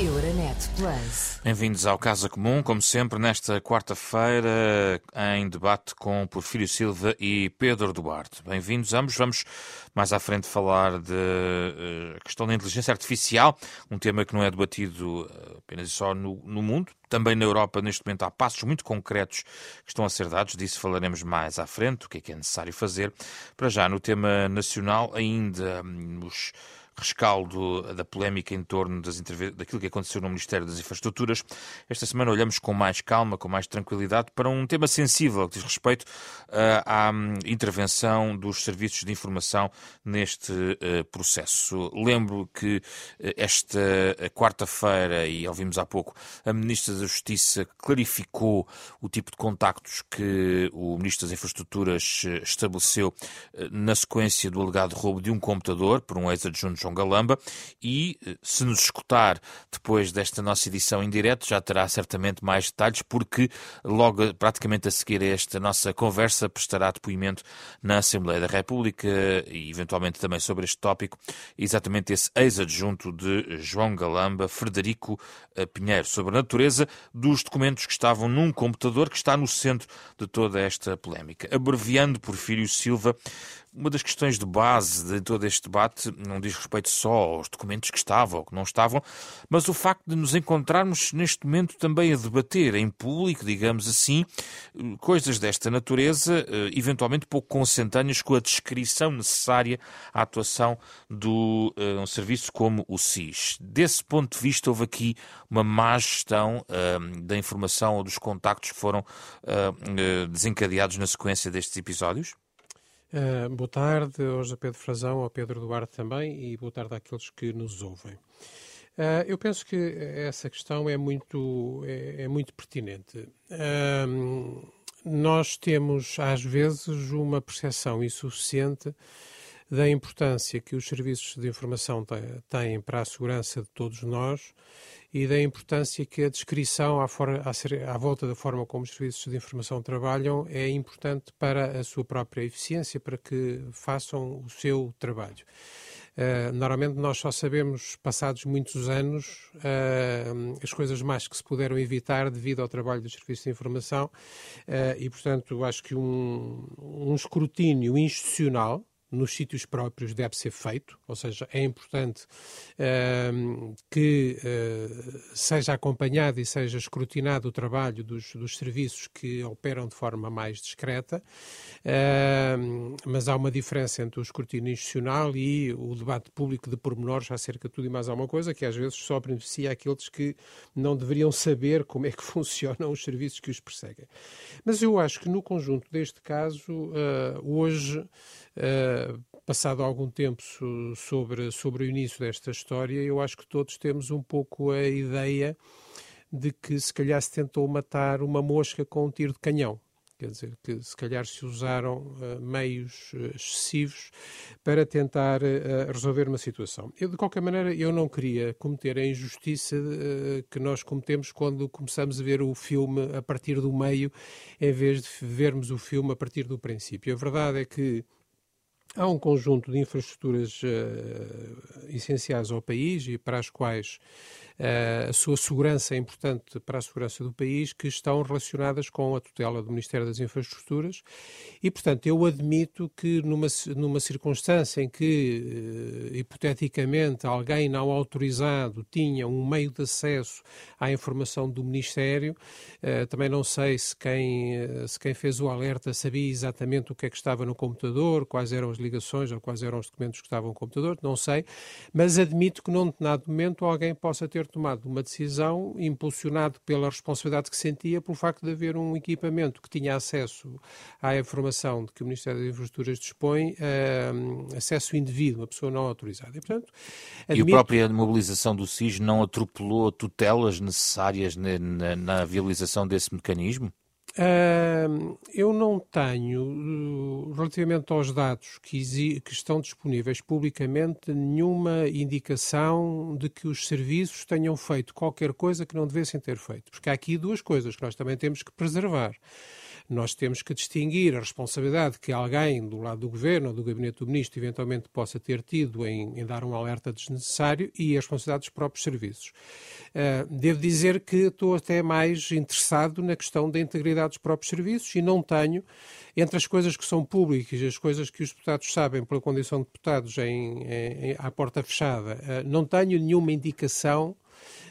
Euronet Plus. Bem-vindos ao Casa Comum, como sempre, nesta quarta-feira, em debate com Porfírio Silva e Pedro Duarte. Bem-vindos ambos. Vamos mais à frente falar de uh, questão da inteligência artificial, um tema que não é debatido uh, apenas e só no, no mundo, também na Europa, neste momento, há passos muito concretos que estão a ser dados. Disso falaremos mais à frente, o que é que é necessário fazer. Para já, no tema nacional, ainda hum, os rescaldo da polémica em torno das daquilo que aconteceu no Ministério das Infraestruturas. Esta semana olhamos com mais calma, com mais tranquilidade, para um tema sensível que diz respeito uh, à um, intervenção dos serviços de informação neste uh, processo. Lembro que uh, esta quarta-feira, e ouvimos há pouco, a Ministra da Justiça clarificou o tipo de contactos que o Ministro das Infraestruturas estabeleceu na sequência do alegado roubo de um computador por um ex-adjunto João Galamba e, eh, se nos escutar depois desta nossa edição em direto, já terá certamente mais detalhes, porque logo praticamente a seguir a esta nossa conversa prestará depoimento na Assembleia da República e eventualmente também sobre este tópico, exatamente esse ex-adjunto de João Galamba, Frederico eh, Pinheiro, sobre a natureza dos documentos que estavam num computador que está no centro de toda esta polémica. Abreviando Porfírio Silva, uma das questões de base de todo este debate não diz respeito só aos documentos que estavam ou que não estavam, mas o facto de nos encontrarmos neste momento também a debater em público, digamos assim, coisas desta natureza, eh, eventualmente pouco consentâneas com a descrição necessária à atuação de uh, um serviço como o SIS. Desse ponto de vista, houve aqui uma má gestão uh, da informação ou dos contactos que foram uh, desencadeados na sequência destes episódios? Uh, boa tarde, hoje a Pedro Frazão, ao Pedro Duarte também, e boa tarde àqueles que nos ouvem. Uh, eu penso que essa questão é muito, é, é muito pertinente. Uh, nós temos, às vezes, uma percepção insuficiente da importância que os serviços de informação têm para a segurança de todos nós e da importância que a descrição à, à, à, volta da forma como os serviços de informação trabalham é importante para a sua própria eficiência, para que façam o seu trabalho. Uh, normalmente nós só sabemos, passados muitos anos, uh, as coisas mais que se puderam evitar devido ao trabalho dos serviços de informação uh, e, portanto, acho que um, um escrutínio institucional nos sítios próprios deve ser feito, ou seja, é importante uh, que uh, seja acompanhado e seja escrutinado o trabalho dos, dos serviços que operam de forma mais discreta, uh, mas há uma diferença entre o escrutínio institucional e o debate público de pormenores acerca de tudo e mais alguma coisa, que às vezes só beneficia aqueles que não deveriam saber como é que funcionam os serviços que os perseguem. Mas eu acho que no conjunto deste caso, ah, hoje, eh, passado algum tempo sobre, sobre o início desta história, eu acho que todos temos um pouco a ideia de que se calhar se tentou matar uma mosca com um tiro de canhão. Quer dizer, que se calhar se usaram uh, meios uh, excessivos para tentar uh, resolver uma situação. Eu, de qualquer maneira, eu não queria cometer a injustiça que nós cometemos quando começamos a ver o filme a partir do meio, em vez de vermos o filme a partir do princípio. A verdade é que Há um conjunto de infraestruturas uh, essenciais ao país e para as quais a sua segurança é importante para a segurança do país, que estão relacionadas com a tutela do Ministério das Infraestruturas. E, portanto, eu admito que numa, numa circunstância em que, uh, hipoteticamente, alguém não autorizado tinha um meio de acesso à informação do Ministério, também não sei se quem, se quem fez o alerta sabia exatamente o que é que estava no computador, quais eram as ligações ou quais eram os documentos que estavam no computador, não sei, mas admito que num determinado momento alguém possa ter tomado uma decisão impulsionado pela responsabilidade que sentia pelo facto de haver um equipamento que tinha acesso à informação de que o Ministério das Infraestruturas dispõe, uh, acesso indevido, uma pessoa não autorizada. E, portanto, admito... e a própria mobilização do SIS não atropelou tutelas necessárias na, na, na viabilização desse mecanismo? Uh, eu não tenho, relativamente aos dados que, que, estão disponíveis publicamente, nenhuma indicação de que os serviços tenham feito qualquer coisa que não devessem ter feito. Porque há aqui duas coisas que nós também temos que preservar. Nós temos que distinguir a responsabilidade que alguém do lado do governo ou do gabinete do ministro eventualmente possa ter tido em, em dar um alerta desnecessário e a responsabilidade dos próprios serviços. Uh, devo dizer que estou até mais interessado na questão da integridade dos próprios serviços e não tenho, entre as coisas que são públicas e as coisas que os deputados sabem pela condição de deputados em, em, à porta fechada, uh, não tenho nenhuma indicação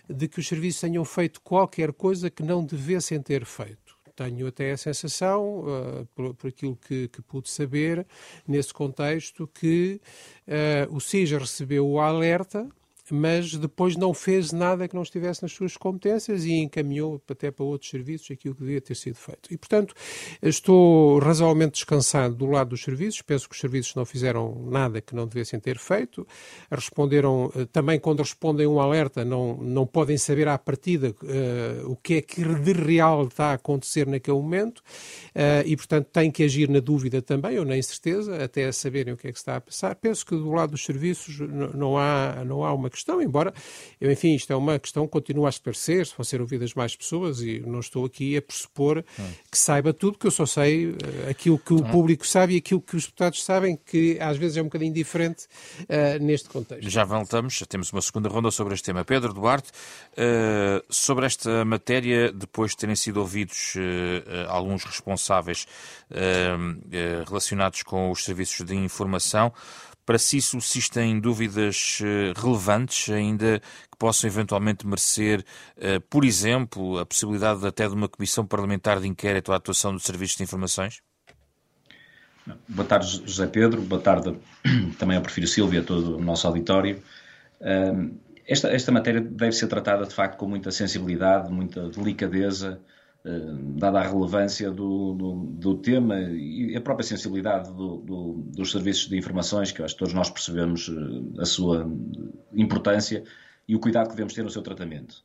de que os serviços tenham feito qualquer coisa que não devessem ter feito tenho até a sensação, uh, por, por, aquilo que, que, pude saber, nesse contexto, que uh, o SIS recebeu o alerta mas depois não fez nada que não estivesse nas suas competências e encaminhou até para outros serviços aquilo que devia ter sido feito. E, portanto, estou razoavelmente descansado do lado dos serviços, penso que os serviços não fizeram nada que não devessem ter feito, responderam, eh, também quando respondem um alerta, não, não podem saber à partida uh, o que é que de real está a acontecer naquele momento uh, e, portanto, têm que agir na dúvida também, ou na incerteza, até saberem o que é que está a passar. Penso que do lado dos serviços não há, não há uma questão, embora, eu, enfim, isto é uma questão que continua a esclarecer, vão ser ouvidas mais pessoas e não estou aqui a pressupor hum. que saiba tudo, que eu só sei uh, aquilo que o hum. público sabe e aquilo que os deputados sabem, que às vezes é um bocadinho diferente uh, neste contexto. Já voltamos, temos uma segunda ronda sobre este tema. Pedro Duarte, uh, sobre esta matéria, depois de terem sido ouvidos alguns responsáveis relacionados com os serviços de informação, para si subsistem dúvidas eh, relevantes ainda que possam eventualmente merecer, eh, por exemplo, a possibilidade até de uma comissão parlamentar de inquérito à atuação dos serviços de informações? Boa tarde, José Pedro. Boa tarde também ao Porfírio Silvia, a todo o nosso auditório. Esta, esta matéria deve ser tratada, de facto, com muita sensibilidade, muita delicadeza, dada a relevância do, do, do, tema e a própria sensibilidade do, dos serviços de informações, que acho que todos nós percebemos eh, a sua importância e o cuidado que devemos ter no seu tratamento.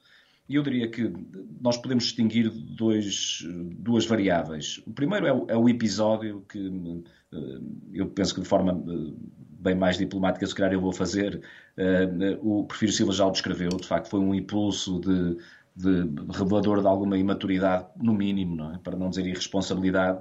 E eu diria que nós podemos distinguir dois, duas variáveis. O primeiro é o, é o episódio que eh, eu penso que de forma bem mais diplomática, se calhar eu vou fazer. O Prefiro Silva já o descreveu, de facto, foi um impulso de de, revelador de alguma imaturidade, no mínimo, não é? para não dizer irresponsabilidade,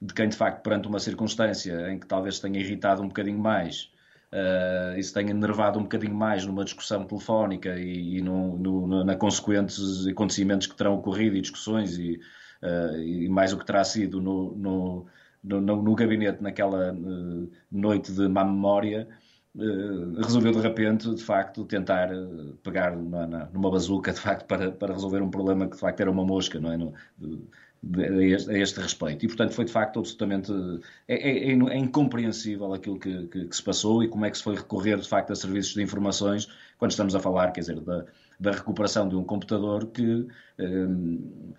de quem de facto, perante uma circunstância em que talvez tenha irritado um bocadinho mais uh, e se tenha enervado um bocadinho mais numa discussão telefónica e, e no, no, na consequentes acontecimentos que terão ocorrido e discussões e, uh, e mais o que terá sido no, no, no, no gabinete naquela uh, noite de má memória, resolveu de repente, de facto, tentar eh, pegar numa, numa bazuca, de facto, para, para resolver um problema que de facto era uma mosca, não é? No, de, a, este, a, este, respeito. E, portanto, foi de facto absolutamente. É, é, é incompreensível aquilo que, que, que, se passou e como é que se foi recorrer, de facto, a serviços de informações quando estamos a falar, quer dizer, da, da recuperação de um computador que. Um,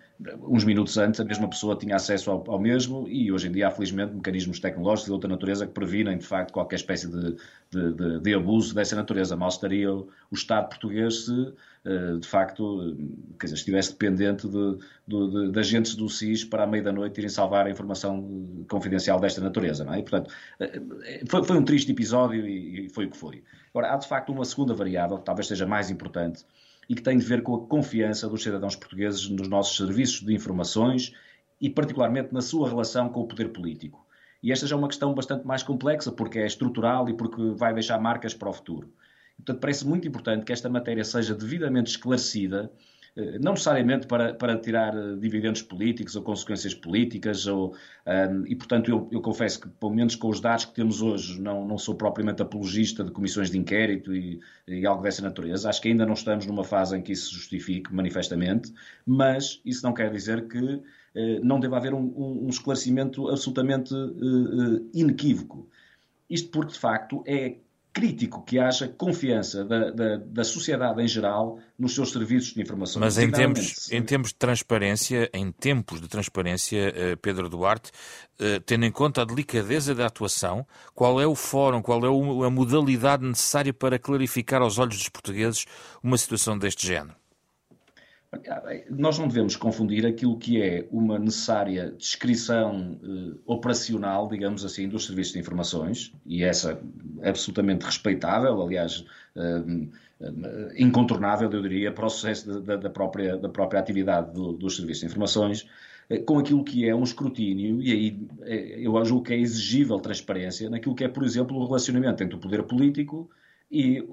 uns minutos antes a mesma pessoa tinha acesso ao, ao, mesmo e hoje em dia há felizmente mecanismos tecnológicos de outra natureza que previnem de facto qualquer espécie de, de, de, de abuso dessa natureza. Mal estaria o, Estado português se eh, de facto quer dizer, estivesse dependente de, de, de, agentes do SIS para à meia da noite irem salvar a informação confidencial desta natureza. Não é? E, portanto, eh, foi, foi um triste episódio e, e foi o que foi. Agora, há de facto uma segunda variável que talvez seja mais importante e que tem de ver com a confiança dos cidadãos portugueses nos nossos serviços de informações e, particularmente, na sua relação com o poder político. E esta já é uma questão bastante mais complexa, porque é estrutural e porque vai deixar marcas para o futuro. Portanto, parece muito importante que esta matéria seja devidamente esclarecida não necessariamente para, para tirar eh, dividendos políticos ou consequências políticas, ou, um, e portanto eu, eu, confesso que, pelo menos com os dados que temos hoje, não, não sou propriamente apologista de comissões de inquérito e, e, algo dessa natureza. Acho que ainda não estamos numa fase em que isso se justifique manifestamente, mas isso não quer dizer que eh, não deva haver um, um esclarecimento absolutamente inequívoco. Isto porque, de facto, é crítico que haja confiança da, da, da, sociedade em geral nos seus serviços de informação. Mas em tempos, em de transparência, em tempos de transparência, eh, Pedro Duarte, eh, tendo em conta a delicadeza da atuação, qual é o fórum, qual é a modalidade necessária para clarificar aos olhos dos portugueses uma situação deste género? Nós não devemos confundir aquilo que é uma necessária descrição eh, operacional, digamos assim, dos serviços de informações, e essa é absolutamente respeitável, aliás, eh, eh, incontornável, eu diria, para o sucesso da, da, própria, da própria atividade do, dos serviços de informações, com aquilo que é um escrutínio, e aí eu julgo que é exigível transparência naquilo que é, por exemplo, o relacionamento entre o poder político e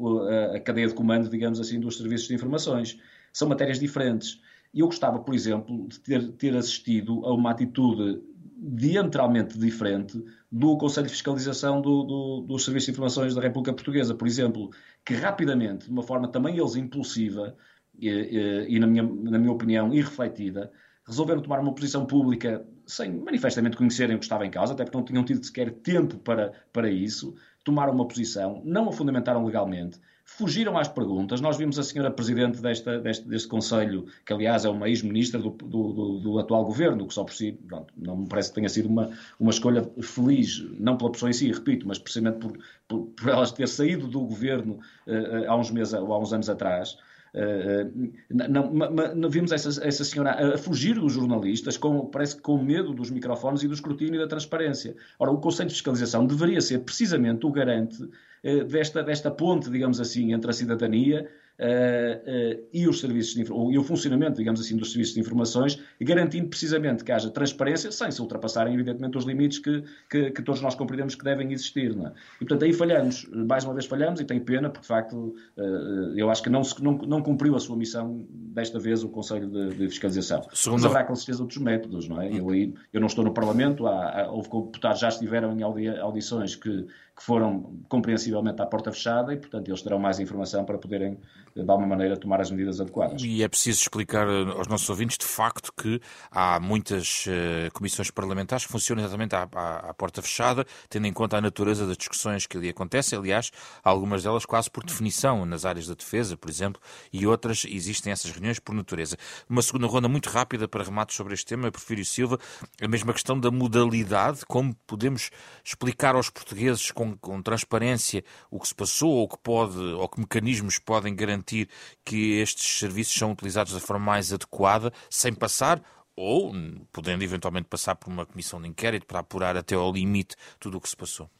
a cadeia de comando, digamos assim, dos serviços de informações. São matérias diferentes. E eu gostava, por exemplo, de ter, ter assistido a uma atitude diametralmente diferente do Conselho de Fiscalização do, do, dos Serviços de Informações da República Portuguesa, por exemplo, que rapidamente, de uma forma também eles impulsiva e, e, e na, minha, na minha opinião, irrefletida, resolveram tomar uma posição pública sem manifestamente conhecerem o que estava em causa, até porque não tinham tido sequer tempo para, para isso, tomaram uma posição, não a fundamentaram legalmente, fugiram às perguntas. Nós vimos a senhora Presidente desta, deste, deste Conselho, que aliás é uma ex-ministra do, do, do, do, atual governo, que só por si, pronto, não me parece que tenha sido uma, uma escolha feliz, não pela pessoa em si, repito, mas precisamente por, por, por elas ter saído do governo uh, há uns meses há uns anos atrás. Uh, não, não, vimos essa, essa senhora a fugir dos jornalistas, com, parece que com medo dos microfones e do escrutínio e da transparência. Ora, o Conselho de Fiscalização deveria ser precisamente o garante uh, desta, desta ponte, digamos assim, entre a cidadania uh, uh, e os serviços de, ou, e o funcionamento, digamos assim, dos serviços de informações, garantindo precisamente que haja transparência, sem se ultrapassarem, evidentemente, os limites que, que, que todos nós compreendemos que devem existir. É? E, portanto, aí falhamos, mais uma vez falhamos, e tenho pena, porque, de facto, uh, eu acho que não, não, não cumpriu a sua missão, desta vez, o Conselho de, de Fiscalização. Segundo... Mas haverá, com certeza, outros métodos, não é? Eu, aí, eu não estou no Parlamento, há, há, houve deputados já estiveram em audições que, que foram compreensivelmente à porta fechada e, portanto, eles terão mais informação para poderem de alguma maneira, tomar as medidas adequadas. E é preciso explicar eh, aos nossos ouvintes, de facto, que há muitas uh, comissões parlamentares que funcionam exatamente à, à, à, porta fechada, tendo em conta a natureza das discussões que ali acontecem. Aliás, algumas delas quase por definição, nas áreas da defesa, por exemplo, e outras existem essas reuniões por natureza. Uma segunda ronda muito rápida para remate sobre este tema, Porfírio Silva, a mesma questão da modalidade, como podemos explicar aos portugueses com, com transparência o que se passou, ou que pode, ou que mecanismos podem garantir garantir que estes serviços são utilizados da forma mais adequada, sem passar ou podendo eventualmente passar por uma comissão de inquérito para apurar até ao limite tudo o que se passou?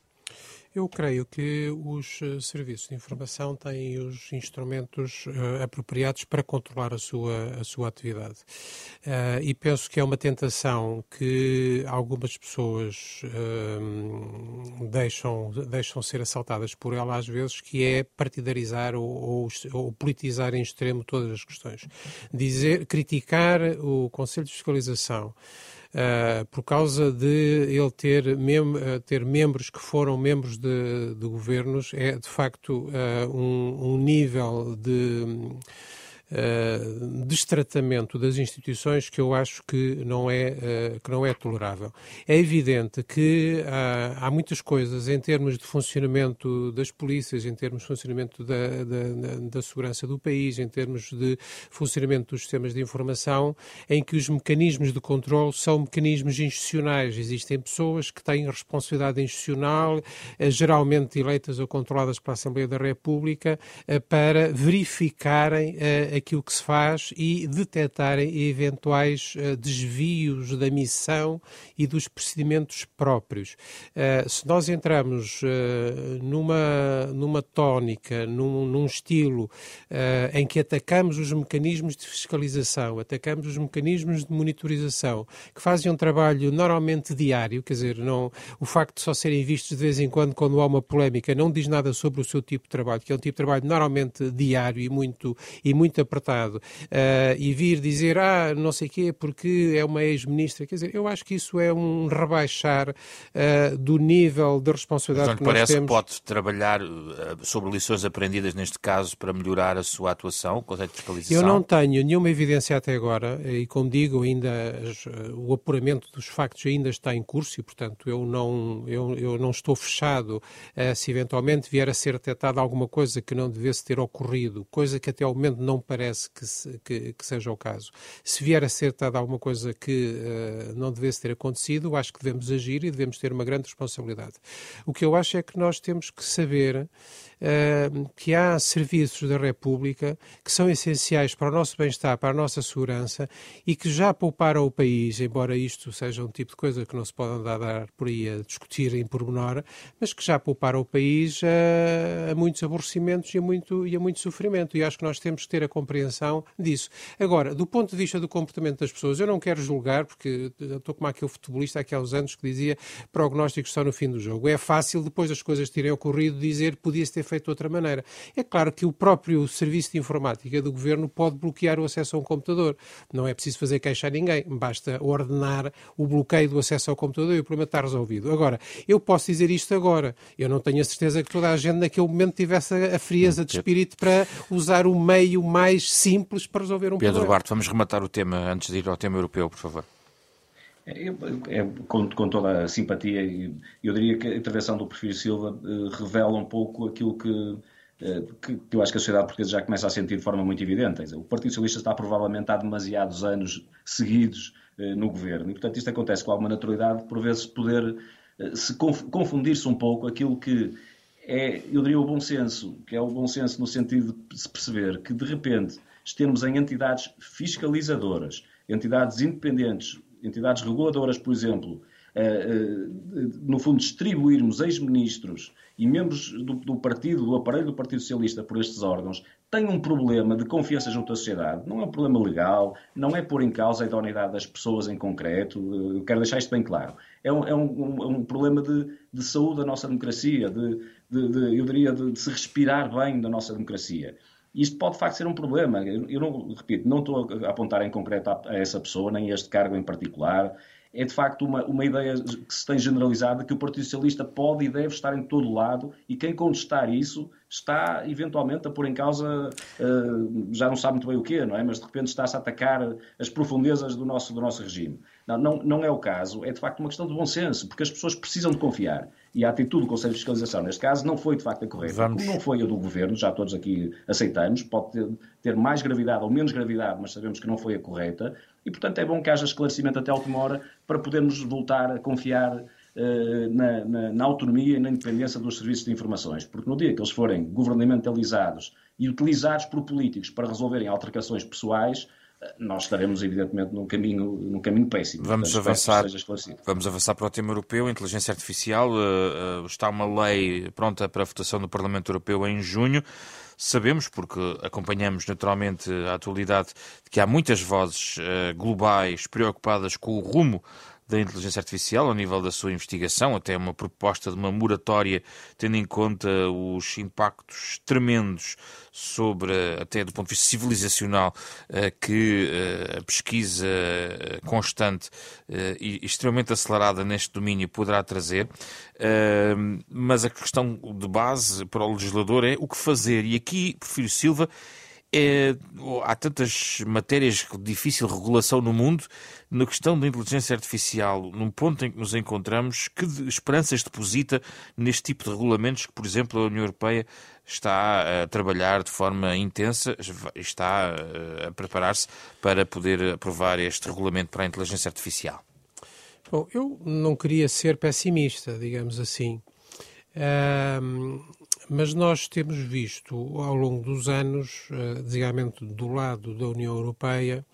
Eu creio que os eh, serviços de informação têm os instrumentos uh, apropriados para controlar a sua, a sua atividade. Uh, e penso que é uma tentação que algumas pessoas uh, deixam, deixam ser assaltadas por ela às vezes, que é partidarizar ou, ou, ou, politizar em extremo todas as questões. Dizer, criticar o Conselho de Fiscalização uh, por causa de ele ter, mem uh, ter membros que foram membros de, de governos, é de facto uh, um, um, nível de uh, destratamento das instituições que eu acho que não é, uh, que não é tolerável. É evidente que uh, há muitas coisas em termos de funcionamento das polícias, em termos de funcionamento da, da, da segurança do país, em termos de funcionamento dos sistemas de informação, em que os mecanismos de controle são mecanismos institucionais. Existem pessoas que têm responsabilidade institucional, geralmente eleitas ou controladas pela Assembleia da República, para verificarem aquilo que se faz e detectarem eventuais uh, desvios da missão e dos procedimentos próprios. Uh, se nós entramos uh, numa, numa tónica, num, num estilo em que atacamos os mecanismos de fiscalização, atacamos os mecanismos de monitorização, que fazem um trabalho normalmente diário, quer dizer, não, o facto de só serem vistos de vez em quando, quando há uma polémica, não diz nada sobre o seu tipo de trabalho, que é um tipo de trabalho normalmente diário e muito, e muito apertado, uh, e vir dizer, ah, não sei o quê, porque é uma ex-ministra, quer dizer, eu acho que isso é um rebaixar uh, do nível de responsabilidade Portanto, que nós parece temos. que pode trabalhar uh, sobre lições aprendidas neste caso para melhorar a sua atuação, com a fiscalização? Eu não tenho nenhuma evidência até agora, e como digo, ainda o apuramento dos factos ainda está em curso e, portanto, eu não, eu, eu não estou fechado se eventualmente vier a ser detectada alguma coisa que não devesse ter ocorrido, coisa que até ao momento não parece que, se, que, que, seja o caso. Se vier a ser dada alguma coisa que uh, não devesse ter acontecido, acho que devemos agir e devemos ter uma grande responsabilidade. O que eu acho é que nós temos que saber uh, que há serviços da República que são essenciais para o nosso bem-estar, para a nossa segurança e que já pouparam o país, embora isto seja um tipo de coisa que não se pode andar a dar por aí a discutir em pormenor, mas que já pouparam o país a, a muitos aborrecimentos e a, muito, e a muito sofrimento. E acho que nós temos que ter a compreensão disso. Agora, do ponto de vista do comportamento das pessoas, eu não quero julgar, porque estou como aquele futebolista há uns anos que dizia prognósticos só no fim do jogo. É fácil, depois das coisas terem ocorrido, dizer podia-se ter feito de outra maneira. É claro que o próprio Serviço de Informática do Governo pode bloquear o acesso a um computador. Não é preciso fazer queixa a ninguém, basta ordenar o bloqueio do acesso ao computador e o problema está resolvido. Agora, eu posso dizer isto agora. Eu não tenho a certeza que toda a gente naquele momento tivesse a frieza de espírito para usar o meio mais simples para resolver um Pedro problema. Pedro Duarte, vamos rematar o tema antes de ir ao tema europeu, por favor. É, é, com, com, toda a simpatia, eu diria que a intervenção do Perfil Silva eh, revela um pouco aquilo que, eh, que, que, eu acho que a sociedade portuguesa já começa a sentir de forma muito evidente. Dizer, o Partido Socialista está provavelmente há demasiados anos seguidos eh, no governo e, portanto, isto acontece com alguma naturalidade, por vezes poder se confundir-se um pouco aquilo que é, eu diria, o bom senso, que é o bom senso no sentido de se perceber que, de repente, estamos em entidades fiscalizadoras, entidades independentes, entidades reguladoras, por exemplo, eh, eh, no fundo, distribuirmos ex-ministros e membros do, do, partido, do aparelho do Partido Socialista por estes órgãos, tem um problema de confiança junto à sociedade. Não é um problema legal, não é pôr em causa a idoneidade das pessoas em concreto. Eu quero deixar isto bem claro. É um, é um, um problema de, de, saúde da nossa democracia, de, de, de eu diria, de, se respirar bem da nossa democracia. Isto pode de facto ser um problema. Eu, não, repito, não estou a apontar em concreto a, a essa pessoa, nem a este cargo em particular é de facto uma, uma ideia que se tem generalizada que o Partido Socialista pode e deve estar em todo lado e quem contestar isso está eventualmente a pôr em causa, uh, já não sabe muito bem o quê, não é? Mas de repente está-se a atacar as profundezas do nosso, do nosso regime. Não, não, não é o caso, é de facto uma questão de bom senso, porque as pessoas precisam de confiar. E a atitude do Conselho de Fiscalização, neste caso, não foi de facto a correta. Vamos. Como não foi a do Governo, já todos aqui aceitamos, pode ter, ter mais gravidade ou menos gravidade, mas sabemos que não foi a correta. E, portanto, é bom que haja esclarecimento até a última hora para podermos voltar a confiar na, na, na, autonomia e na independência dos serviços de informações. Porque no dia que eles forem governamentalizados e utilizados por políticos para resolverem altercações pessoais, eh, nós estaremos, evidentemente, num caminho, num caminho péssimo. Vamos Portanto, avançar, vamos avançar para o tema europeu, inteligência artificial. Uh, uh, está uma lei pronta para a votação no Parlamento Europeu em junho. Sabemos, porque acompanhamos naturalmente a atualidade, de que há muitas vozes uh, globais preocupadas com o rumo da inteligência artificial ao nível da sua investigação, até uma proposta de uma moratória, tendo em conta os impactos tremendos sobre, até do ponto de vista civilizacional, eh, que eh, a pesquisa constante e extremamente acelerada neste domínio poderá trazer. Mas a questão de base para o legislador é o que fazer. E aqui, Porfírio Silva, é, há tantas matérias de difícil regulação no mundo, na questão da inteligência artificial, num ponto em que nos encontramos, que esperanças deposita neste tipo de regulamentos que, por exemplo, a União Europeia está a trabalhar de forma intensa, está a preparar-se para poder aprovar este regulamento para a inteligência artificial? Bom, eu não queria ser pessimista, digamos assim. Mas nós temos visto ao longo dos anos, uh, desigualmente do lado da União Europeia,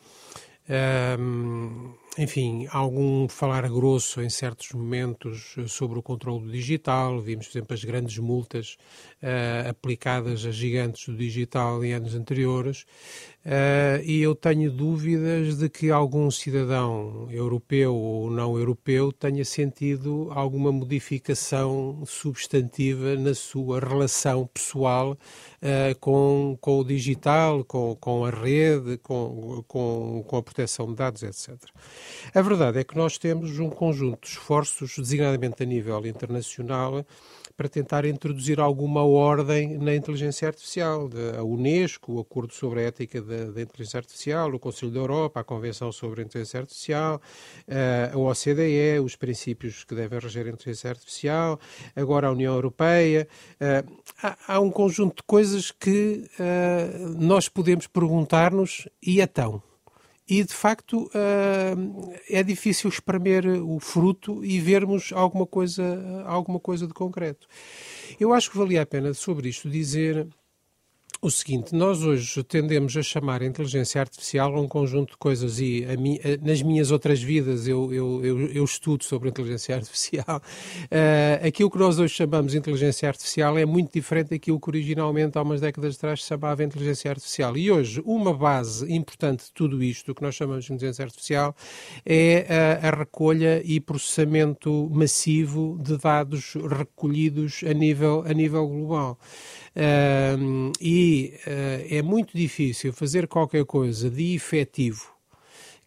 enfim, algum falar grosso em certos momentos sobre o controle digital. Vimos, por exemplo, as grandes multas uh, aplicadas a gigantes do digital em anos anteriores. Uh, e eu tenho dúvidas de que algum cidadão europeu ou não europeu tenha sentido alguma modificação substantiva na sua relação pessoal uh, com, com o digital, com, com a rede, com, com, com a proteção de dados, etc. A verdade é que nós temos um conjunto de esforços, designadamente a nível internacional, para tentar introduzir alguma ordem na inteligência artificial. A Unesco, o Acordo sobre a Ética da, da Inteligência Artificial, o Conselho da Europa, a Convenção sobre a Inteligência Artificial, eh, a OCDE, os princípios que devem reger a inteligência artificial, agora a União Europeia. Eh, há, um conjunto de coisas que eh, nós podemos perguntar-nos e então? E de facto uh, é difícil espremer o fruto e vermos alguma coisa, alguma coisa de concreto. Eu acho que valia a pena sobre isto dizer o seguinte: nós hoje tendemos a chamar a inteligência artificial a um conjunto de coisas, e mi, nas minhas outras vidas eu, eu, eu, eu, estudo sobre inteligência artificial. Uh, aquilo que nós hoje chamamos de inteligência artificial é muito diferente daquilo que originalmente há umas décadas atrás se chamava inteligência artificial. E hoje, uma base importante de tudo isto, que nós chamamos de inteligência artificial, é a, a recolha e processamento massivo de dados recolhidos a nível, a nível global. Uh, e uh, é muito difícil fazer qualquer coisa de efetivo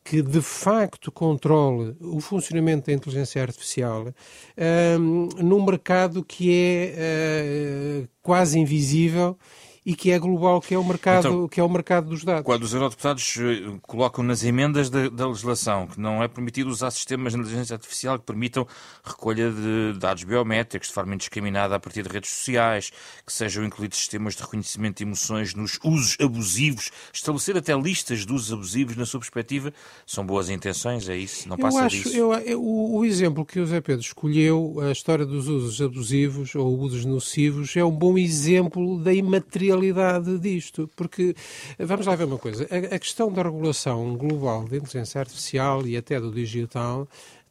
que de facto controle o funcionamento da inteligência artificial uh, num mercado que é uh, quase invisível e que é global, que é o mercado, então, que é o mercado dos dados. Quando os eurodeputados eh, colocam nas emendas da, da, legislação que não é permitido usar sistemas de inteligência artificial que permitam recolha de dados biométricos de forma indiscriminada a partir de redes sociais, que sejam incluídos sistemas de reconhecimento de emoções nos usos abusivos, estabelecer até listas de usos abusivos na sua perspectiva, são boas intenções, é isso? Não passa eu acho, disso? Eu, eu, o, o exemplo que o Zé Pedro escolheu, a história dos usos abusivos ou usos nocivos, é um bom exemplo da imaterialidade realidade disto, porque vamos lá ver uma coisa, a, a questão da regulação global da inteligência artificial e até do digital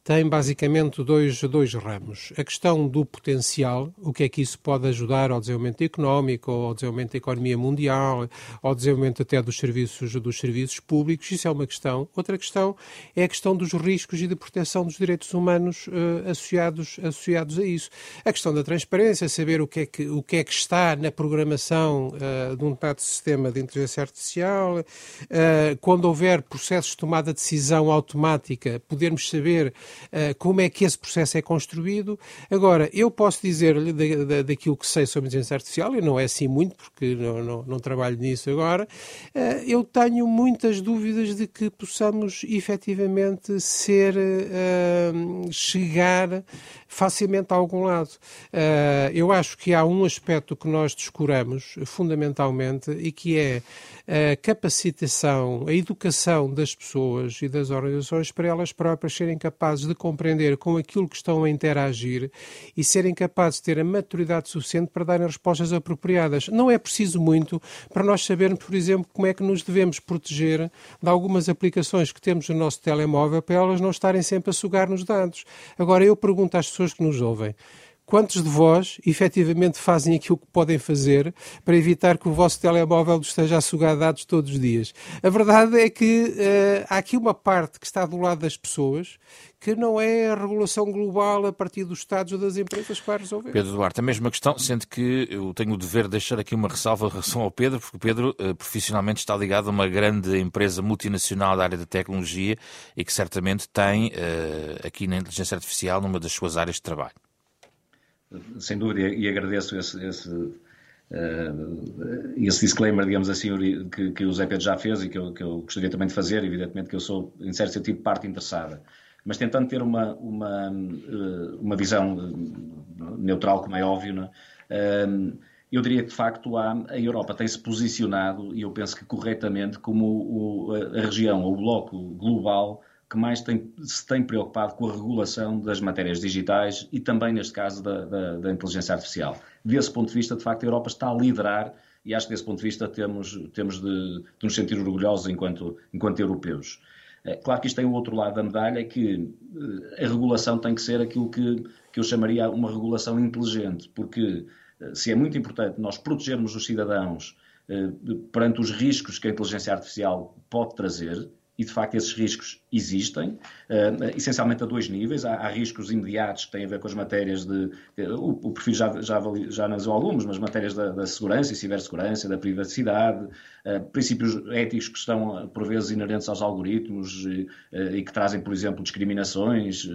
tem basicamente dois, dois ramos. A questão do potencial, o que é que isso pode ajudar ao desenvolvimento económico, ao desenvolvimento da economia mundial, ao desenvolvimento até dos serviços, dos serviços públicos, isso é uma questão. Outra questão é a questão dos riscos e de proteção dos direitos humanos uh, associados, associados a isso. A questão da transparência, saber o que é que, o que, é que está na programação uh, de um dado sistema de inteligência artificial, uh, quando houver processos de tomada de decisão automática, podermos saber eh, como é que esse processo é construído. Agora, eu posso dizer-lhe da, da, daquilo que sei sobre inteligência artificial, e não é assim muito, porque não, não, não trabalho nisso agora, uh, eu tenho muitas dúvidas de que possamos efetivamente ser, uh, chegar facilmente a algum lado. eu acho que há um aspecto que nós descuramos, fundamentalmente, e que é a capacitação, a educação das pessoas e das organizações para elas próprias serem capazes de compreender com aquilo que estão a interagir e serem capazes de ter a maturidade suficiente para darem respostas apropriadas. Não é preciso muito para nós sabermos, por exemplo, como é que nos devemos proteger de algumas aplicações que temos no nosso telemóvel para elas não estarem sempre a sugar nos dados. Agora, eu pergunto às pessoas que nos ouvem, quantos de vós efetivamente fazem aquilo que podem fazer para evitar que o vosso telemóvel esteja a sugar dados todos os dias? A verdade é que uh, há aqui uma parte que está do lado das pessoas que não é a regulação global a partir dos Estados ou das empresas que vai resolver. Pedro Duarte, a mesma questão, sendo que eu tenho o dever de deixar aqui uma ressalva em relação ao Pedro, porque o Pedro uh, profissionalmente está ligado a uma grande empresa multinacional da área da tecnologia e que certamente tem uh, aqui na inteligência artificial numa das suas áreas de trabalho sem dúvida, e agradeço esse, esse, uh, esse disclaimer, digamos assim, que, que, o Zé Pedro já fez e que eu, que eu gostaria também de fazer. Evidentemente que eu sou, em certo sentido, parte interessada, mas tentando ter uma, uma, uh, uma visão neutral, como é óbvio, não é? uh, eu diria que de facto há, a Europa tem-se posicionado, e eu penso que corretamente, como o, a região, o bloco global que mais tem, se tem preocupado com a regulação das matérias digitais e também, neste caso, da, da, da, inteligência artificial. Desse ponto de vista, de facto, a Europa está a liderar e acho que, desse ponto de vista, temos, temos de, de nos sentir orgulhosos enquanto, enquanto europeus. É, claro que isto tem o outro lado da medalha, que eh, a regulação tem que ser aquilo que, que eu chamaria uma regulação inteligente, porque eh, se é muito importante nós protegermos os cidadãos eh, perante os riscos que a inteligência artificial pode trazer, e de facto esses riscos existem, uh, essencialmente a dois níveis. Há, há, riscos imediatos que têm a ver com as matérias de. o, o, perfil já, já, já analisou alguns, mas matérias da, da segurança e cibersegurança, da privacidade, uh, princípios éticos que estão, por vezes, inerentes aos algoritmos uh, e que trazem, por exemplo, discriminações,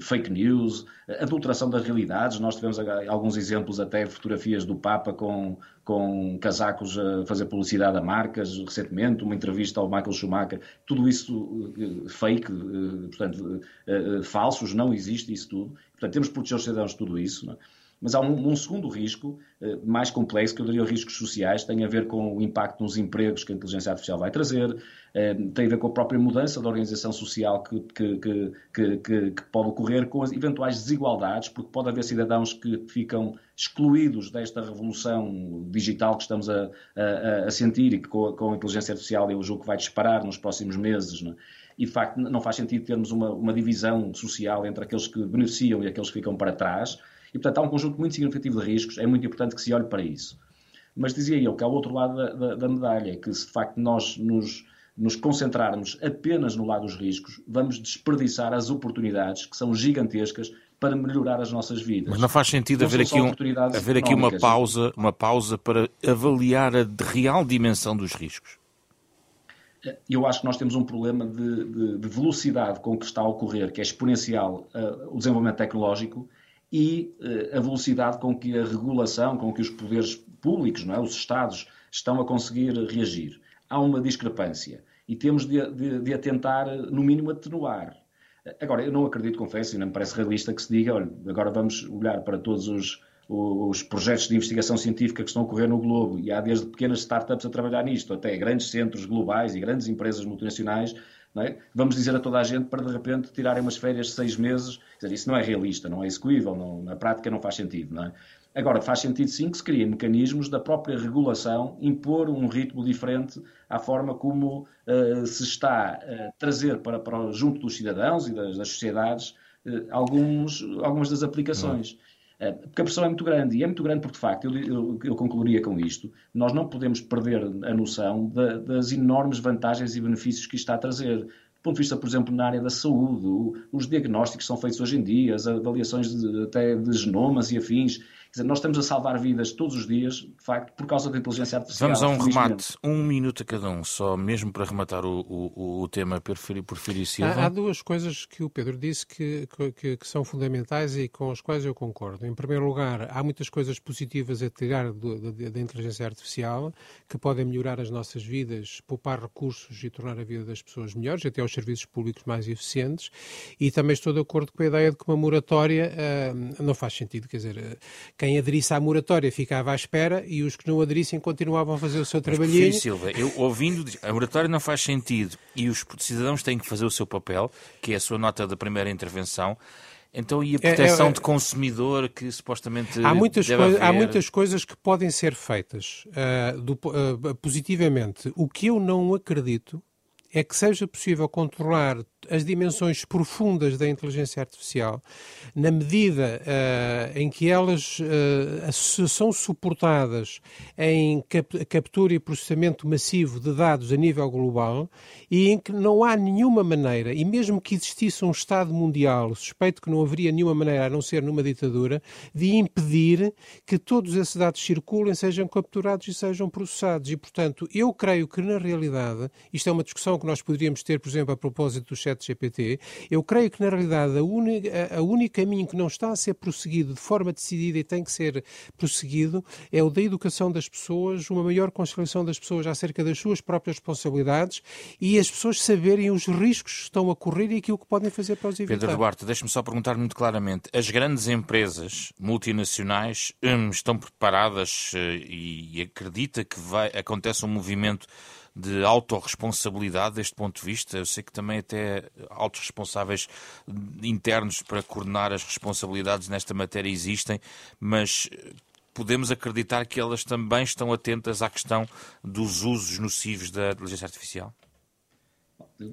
fake news, adulteração das realidades. Nós tivemos alguns exemplos, até fotografias do Papa com, com casacos a fazer publicidade a marcas recentemente, uma entrevista ao Michael Schumacher. Tudo isso fake, eh, portanto, eh, eh, falsos, não existe isso tudo. Portanto, temos que proteger os cidadãos de tudo isso. É? Mas há um, um segundo risco, mais complexo, que eu diria riscos sociais, tem a ver com o impacto nos empregos que a inteligência artificial vai trazer, tem a ver com a própria mudança da organização social que, que, que, que, pode ocorrer, com as eventuais desigualdades, porque pode haver cidadãos que ficam excluídos desta revolução digital que estamos a, a, a sentir e que com com a, inteligência artificial eu julgo que vai disparar nos próximos meses. Não é? E de facto não faz sentido termos uma, uma divisão social entre aqueles que beneficiam e aqueles que ficam para trás e, portanto, há um conjunto muito significativo de riscos, é muito importante que se olhe para isso. Mas dizia eu que há o outro lado da, da, da medalha, que se de facto nós nos, nos concentrarmos apenas no lado dos riscos, vamos desperdiçar as oportunidades que são gigantescas para melhorar as nossas vidas. Mas não faz sentido não haver aqui, um, haver aqui uma pausa, uma pausa para avaliar a real dimensão dos riscos? Eu acho que nós temos um problema de, de, de velocidade com que está a ocorrer, que é exponencial uh, o desenvolvimento tecnológico, e uh, a velocidade com que a regulação, com que os poderes públicos, não é, os Estados, estão a conseguir reagir. Há uma discrepância e temos de, de, de a tentar, no mínimo, atenuar. Agora, eu não acredito, confesso, e não me parece realista que se diga, olha, agora vamos olhar para todos os, os projetos de investigação científica que estão a ocorrer no globo, e há desde pequenas startups a trabalhar nisto, até grandes centros globais e grandes empresas multinacionais é? Vamos dizer a toda a gente para de repente tirarem umas férias de seis meses. Dizer, isso não é realista, não é execuível, não, na prática não faz sentido. Não é? Agora, faz sentido sim que se criem mecanismos da própria regulação impor um ritmo diferente à forma como uh, se está a trazer para, para junto dos cidadãos e das, das sociedades uh, alguns, algumas das aplicações. Não. Eh, porque a pressão é muito grande, e é muito grande porque, de facto, eu, eu, eu concluiria com isto, nós não podemos perder a noção de, das enormes vantagens e benefícios que isto está a trazer. Do ponto de vista, por exemplo, na área da saúde, os diagnósticos são feitos hoje em dia, as avaliações de, até de genomas e afins, dizer, nós estamos a salvar vidas todos os dias, de facto, por causa da inteligência artificial. Vamos a um remate, um minuto a cada um, só mesmo para rematar o, o, o tema Porfírio, Porfírio Silva. Há, há, duas coisas que o Pedro disse que, que, que, são fundamentais e com as quais eu concordo. Em primeiro lugar, há muitas coisas positivas a tirar da inteligência artificial que podem melhorar as nossas vidas, poupar recursos e tornar a vida das pessoas melhores, até os serviços públicos mais eficientes. E também estou de acordo com a ideia de que uma moratória uh, não faz sentido. Quer dizer, uh, quem aderisse à moratória ficava à espera e os que não aderissem continuavam a fazer o seu trabalhinho. Mas, Silva, eu ouvindo, a moratória não faz sentido e os cidadãos têm que fazer o seu papel, que é a sua nota da primeira intervenção. Então, e a proteção é, é, de consumidor que supostamente. Há muitas, coisa, há muitas coisas que podem ser feitas uh, do, uh, positivamente. O que eu não acredito é que seja possível controlar as dimensões profundas da inteligência artificial, na medida uh, em que elas uh, são suportadas em cap captura e processamento massivo de dados a nível global e em que não há nenhuma maneira, e mesmo que existisse um Estado mundial, suspeito que não haveria nenhuma maneira, a não ser numa ditadura, de impedir que todos esses dados circulem, sejam capturados e sejam processados. E, portanto, eu creio que, na realidade, isto é uma discussão que nós poderíamos ter, por exemplo, a propósito do chat GPT, eu creio que, na realidade, a única, a único caminho que não está a ser prosseguido de forma decidida e tem que ser prosseguido é o da educação das pessoas, uma maior conciliação das pessoas acerca das suas próprias responsabilidades e as pessoas saberem os riscos que estão a correr e aquilo que podem fazer para os evitar. Pedro Duarte, deixe-me só perguntar muito claramente. As grandes empresas multinacionais hum, estão preparadas uh, e, e acredita que vai, acontece um movimento de autorresponsabilidade deste ponto de vista. Eu sei que também até altos responsáveis internos para coordenar as responsabilidades nesta matéria existem, mas podemos acreditar que elas também estão atentas à questão dos usos nocivos da inteligência artificial?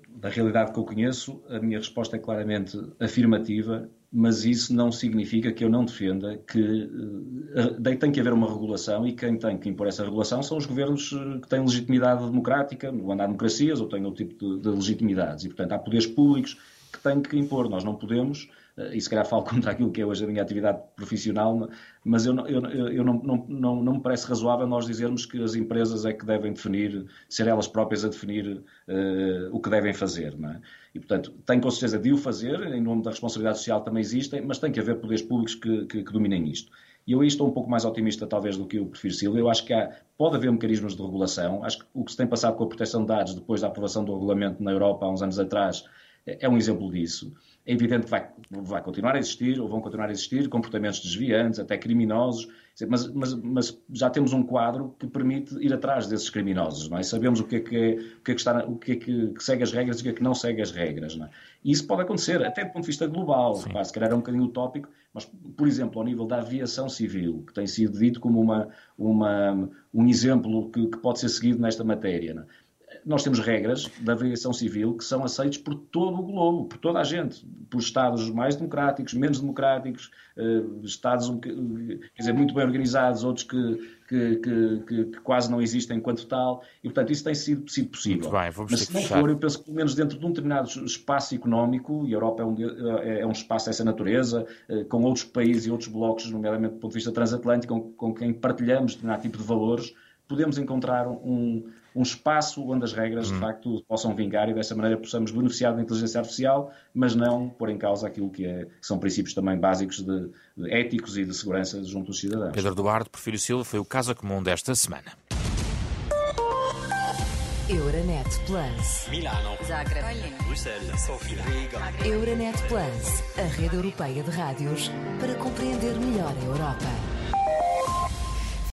Da realidade que eu conheço, a minha resposta é claramente afirmativa mas isso não significa que eu não defenda que uh, tem que haver uma regulação e quem tem que impor essa regulação são os governos eh, que têm legitimidade democrática, não há democracias ou têm outro tipo de, de legitimidades. E, portanto, há poderes públicos que têm que impor. Nós não podemos e se calhar falo contra aquilo que é hoje a minha atividade profissional, mas eu, não, eu, eu não, não, não, não, me parece razoável nós dizermos que as empresas é que devem definir, ser elas próprias a definir uh, o que devem fazer. Não é? E, portanto, tem com certeza de o fazer, em nome da responsabilidade social também existem, mas tem que haver poderes públicos que, que, que dominem isto. E eu aí estou um pouco mais otimista, talvez, do que o prefiro Silva. Eu acho que há, pode haver mecanismos de regulação. Acho que o que se tem passado com a proteção de dados depois da aprovação do regulamento na Europa há uns anos atrás é um exemplo disso. É evidente que vai, vai continuar a existir, ou vão continuar a existir, comportamentos desviantes, até criminosos, mas, mas, mas, já temos um quadro que permite ir atrás desses criminosos, não é? Sabemos o que é que, é, o que, é que, está, o que, é que, segue as regras e o que é que não segue as regras, não é? E isso pode acontecer, até do ponto de vista global, se calhar é um bocadinho utópico, mas, por exemplo, ao nível da aviação civil, que tem sido dito como uma, uma um exemplo que, que, pode ser seguido nesta matéria, não é? Nós temos regras da aviação civil que são aceitas por todo o globo, por toda a gente, por Estados mais democráticos, menos democráticos, uh, Estados quer dizer, muito bem organizados, outros que, que, que, que, quase não existem enquanto tal, e portanto isso tem sido, sido possível. Bem, Mas se não for, eu penso que pelo menos dentro de um determinado espaço económico, e a Europa é um, é, é um espaço dessa natureza, uh, com outros países e outros blocos, nomeadamente do ponto de vista transatlântico, com, com quem partilhamos determinado tipo de valores, podemos encontrar um, um espaço onde as regras, de hum. facto, possam vingar e dessa maneira possamos beneficiar da inteligência artificial, mas não pôr em causa aquilo que, é, que são princípios também básicos de, de, éticos e de segurança junto dos cidadãos. Pedro Duarte, Porfírio Silva, foi o caso comum desta semana. Euronet Plus. Milano. Zagreb. Bruxelas. Sofia. Riga. Euronet Plus, a rede europeia de rádios para compreender melhor a Europa.